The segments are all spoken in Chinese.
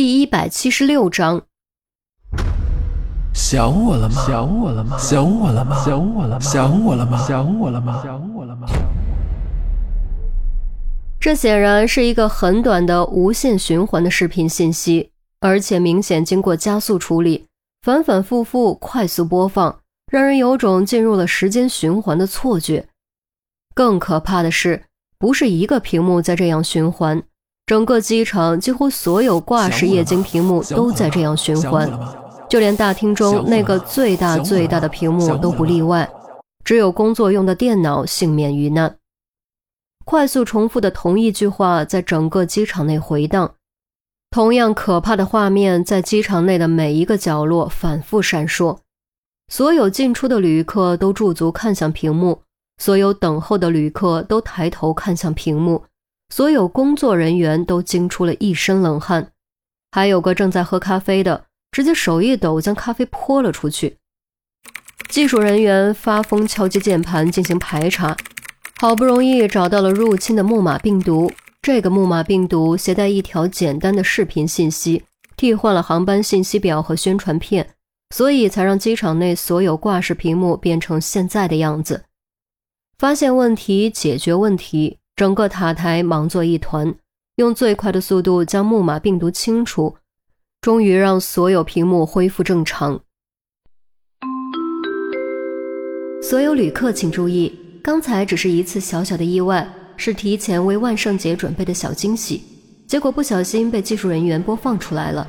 第一百七十六章，想我了吗？想我了吗？想我了吗？想我了吗？想我了吗？想我了吗？想我了吗？这显然是一个很短的无限循环的视频信息，而且明显经过加速处理，反反复复快速播放，让人有种进入了时间循环的错觉。更可怕的是，不是一个屏幕在这样循环。整个机场几乎所有挂式液晶屏幕都在这样循环，就连大厅中那个最大最大的屏幕都不例外。只有工作用的电脑幸免于难。快速重复的同一句话在整个机场内回荡，同样可怕的画面在机场内的每一个角落反复闪烁。所有进出的旅客都驻足看向屏幕，所有等候的旅客都抬头看向屏幕。所有工作人员都惊出了一身冷汗，还有个正在喝咖啡的，直接手一抖将咖啡泼了出去。技术人员发疯敲击键盘进行排查，好不容易找到了入侵的木马病毒。这个木马病毒携带一条简单的视频信息，替换了航班信息表和宣传片，所以才让机场内所有挂式屏幕变成现在的样子。发现问题，解决问题。整个塔台忙作一团，用最快的速度将木马病毒清除，终于让所有屏幕恢复正常。所有旅客请注意，刚才只是一次小小的意外，是提前为万圣节准备的小惊喜，结果不小心被技术人员播放出来了。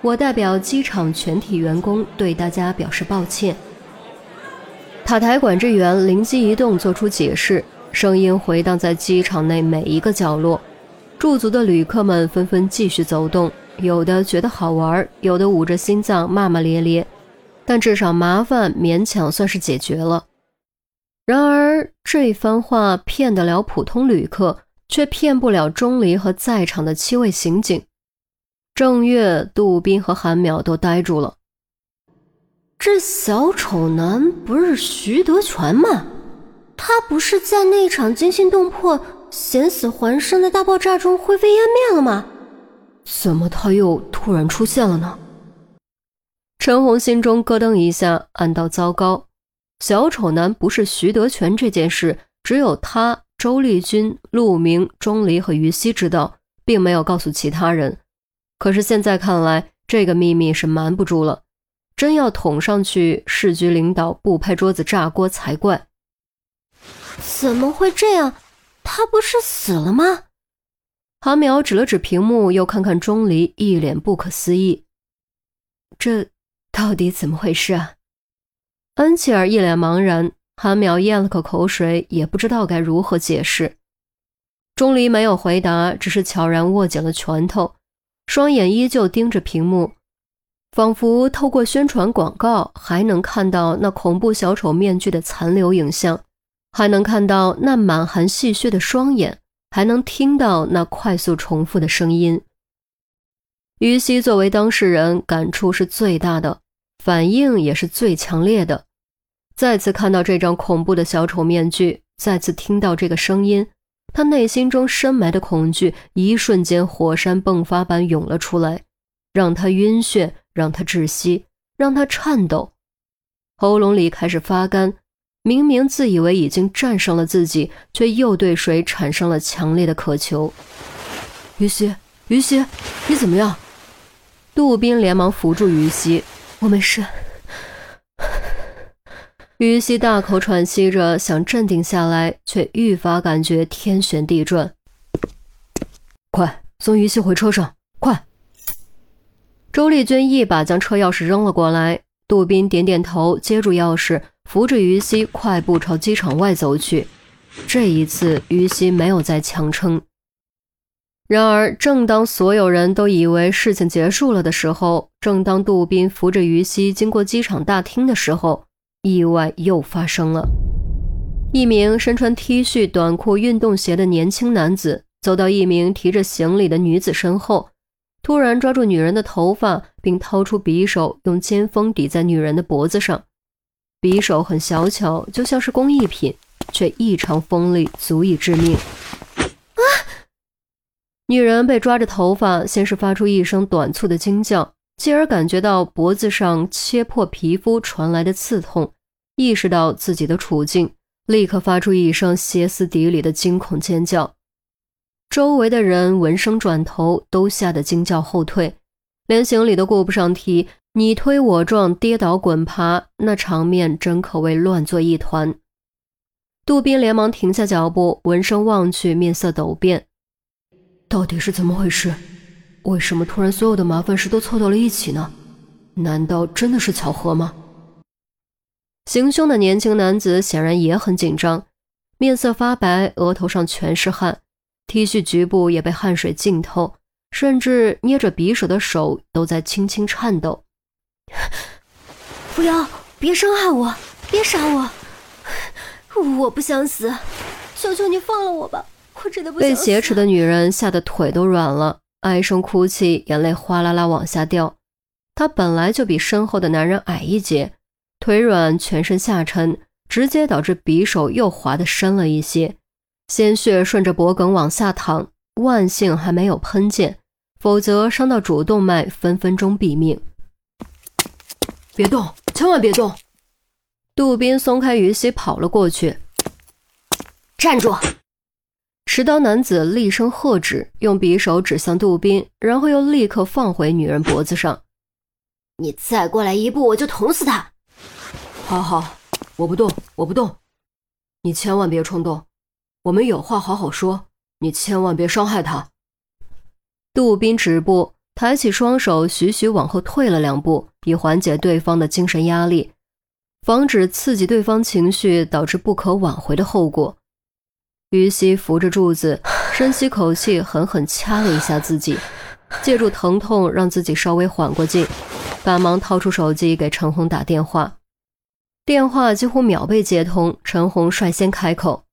我代表机场全体员工对大家表示抱歉。塔台管制员灵机一动，做出解释。声音回荡在机场内每一个角落，驻足的旅客们纷纷继续走动，有的觉得好玩，有的捂着心脏骂骂咧咧，但至少麻烦勉强算是解决了。然而这番话骗得了普通旅客，却骗不了钟离和在场的七位刑警。郑月、杜宾和韩淼都呆住了。这小丑男不是徐德全吗？他不是在那场惊心动魄、险死还生的大爆炸中灰飞烟灭了吗？怎么他又突然出现了呢？陈红心中咯噔一下，暗道糟糕。小丑男不是徐德全这件事，只有他、周丽君、陆明、钟离和于西知道，并没有告诉其他人。可是现在看来，这个秘密是瞒不住了。真要捅上去，市局领导不拍桌子炸锅才怪。怎么会这样？他不是死了吗？韩淼指了指屏幕，又看看钟离，一脸不可思议。这到底怎么回事啊？恩切尔一脸茫然，韩淼咽了口口水，也不知道该如何解释。钟离没有回答，只是悄然握紧了拳头，双眼依旧盯着屏幕，仿佛透过宣传广告，还能看到那恐怖小丑面具的残留影像。还能看到那满含戏谑的双眼，还能听到那快速重复的声音。于西作为当事人，感触是最大的，反应也是最强烈的。再次看到这张恐怖的小丑面具，再次听到这个声音，他内心中深埋的恐惧，一瞬间火山迸发般涌了出来，让他晕眩，让他窒息，让他颤抖，喉咙里开始发干。明明自以为已经战胜了自己，却又对水产生了强烈的渴求。于西，于西，你怎么样？杜宾连忙扶住于西：“我没事。”于西大口喘息着，想镇定下来，却愈发感觉天旋地转。快送于西回车上，快！周丽君一把将车钥匙扔了过来。杜宾点点头，接住钥匙。扶着于西快步朝机场外走去，这一次于西没有再强撑。然而，正当所有人都以为事情结束了的时候，正当杜宾扶着于西经过机场大厅的时候，意外又发生了。一名身穿 T 恤、短裤、运动鞋的年轻男子走到一名提着行李的女子身后，突然抓住女人的头发，并掏出匕首，用尖锋抵在女人的脖子上。匕首很小巧，就像是工艺品，却异常锋利，足以致命。啊！女人被抓着头发，先是发出一声短促的惊叫，继而感觉到脖子上切破皮肤传来的刺痛，意识到自己的处境，立刻发出一声歇斯底里的惊恐尖叫。周围的人闻声转头，都吓得惊叫后退，连行李都顾不上提，你推我撞，跌倒滚爬，那场面真可谓乱作一团。杜宾连忙停下脚步，闻声望去，面色陡变。到底是怎么回事？为什么突然所有的麻烦事都凑到了一起呢？难道真的是巧合吗？行凶的年轻男子显然也很紧张，面色发白，额头上全是汗，T 恤局部也被汗水浸透，甚至捏着匕首的手都在轻轻颤抖。不要，别伤害我，别杀我，我不想死，求求你放了我吧。我真的不想被挟持的女人吓得腿都软了，唉声哭泣，眼泪哗啦啦往下掉。她本来就比身后的男人矮一截，腿软，全身下沉，直接导致匕首又划得深了一些，鲜血顺着脖梗往下淌。万幸还没有喷溅，否则伤到主动脉，分分钟毙命。别动，千万别动！杜宾松开于西，跑了过去。站住！持刀男子厉声喝止，用匕首指向杜宾，然后又立刻放回女人脖子上。你再过来一步，我就捅死他！好好，我不动，我不动。你千万别冲动，我们有话好好说。你千万别伤害他。杜宾止步，抬起双手，徐徐往后退了两步，以缓解对方的精神压力，防止刺激对方情绪，导致不可挽回的后果。于西扶着柱子，深吸口气，狠狠掐了一下自己，借助疼痛让自己稍微缓过劲，赶忙掏出手机给陈红打电话。电话几乎秒被接通，陈红率先开口：“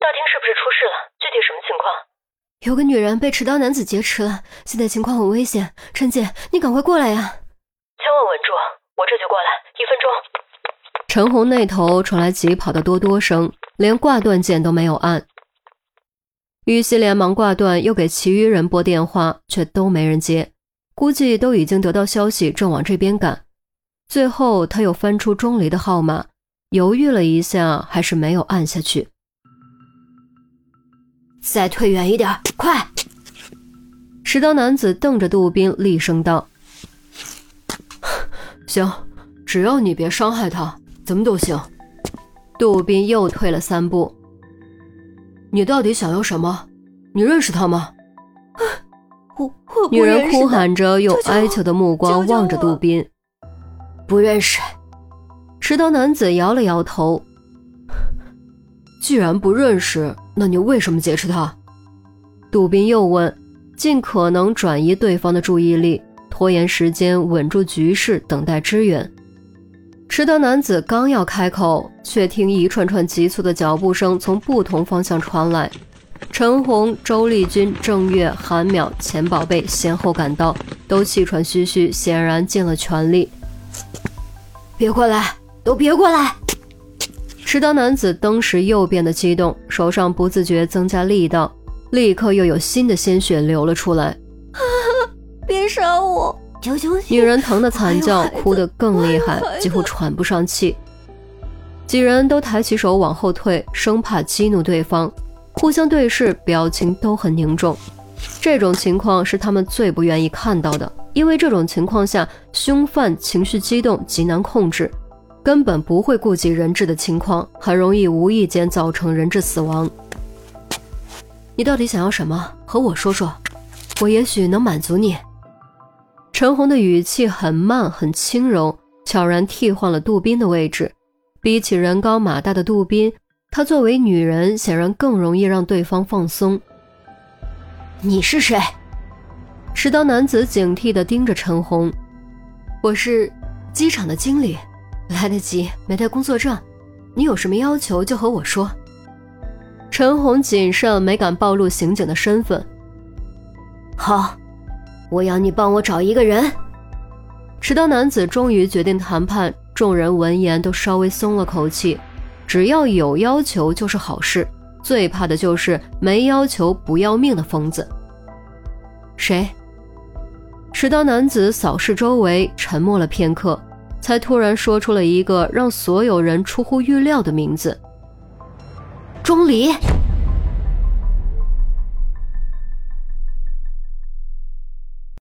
大厅是不是出事了？具体什么情况？有个女人被持刀男子劫持了，现在情况很危险。陈姐，你赶快过来呀！千万稳住，我这就过来，一分钟。”陈红那头传来急跑的哆哆声。连挂断键都没有按，于西连忙挂断，又给其余人拨电话，却都没人接，估计都已经得到消息，正往这边赶。最后他又翻出钟离的号码，犹豫了一下，还是没有按下去。再退远一点，快！持刀男子瞪着杜宾，厉声道：“ 行，只要你别伤害他，怎么都行。”杜宾又退了三步。你到底想要什么？你认识他吗？我女人哭喊着，用哀求的目光望着杜宾。不认识。持刀男子摇了摇头。既然不认识，那你为什么劫持他？杜宾又问，尽可能转移对方的注意力，拖延时间，稳住局势，等待支援。持刀男子刚要开口，却听一串串急促的脚步声从不同方向传来。陈红、周丽君、郑月、韩淼、钱宝贝先后赶到，都气喘吁吁，显然尽了全力。别过来，都别过来！持刀男子登时又变得激动，手上不自觉增加力道，立刻又有新的鲜血流了出来。别杀我！求求你女人疼得惨叫，哭得更厉害，几乎喘不上气。几人都抬起手往后退，生怕激怒对方，互相对视，表情都很凝重。这种情况是他们最不愿意看到的，因为这种情况下，凶犯情绪激动，极难控制，根本不会顾及人质的情况，很容易无意间造成人质死亡。你到底想要什么？和我说说，我也许能满足你。陈红的语气很慢，很轻柔，悄然替换了杜宾的位置。比起人高马大的杜宾，她作为女人，显然更容易让对方放松。你是谁？持刀男子警惕地盯着陈红。我是机场的经理，来得及，没带工作证。你有什么要求就和我说。陈红谨慎，没敢暴露刑警的身份。好。我要你帮我找一个人。持刀男子终于决定谈判，众人闻言都稍微松了口气。只要有要求就是好事，最怕的就是没要求不要命的疯子。谁？持刀男子扫视周围，沉默了片刻，才突然说出了一个让所有人出乎预料的名字：钟离。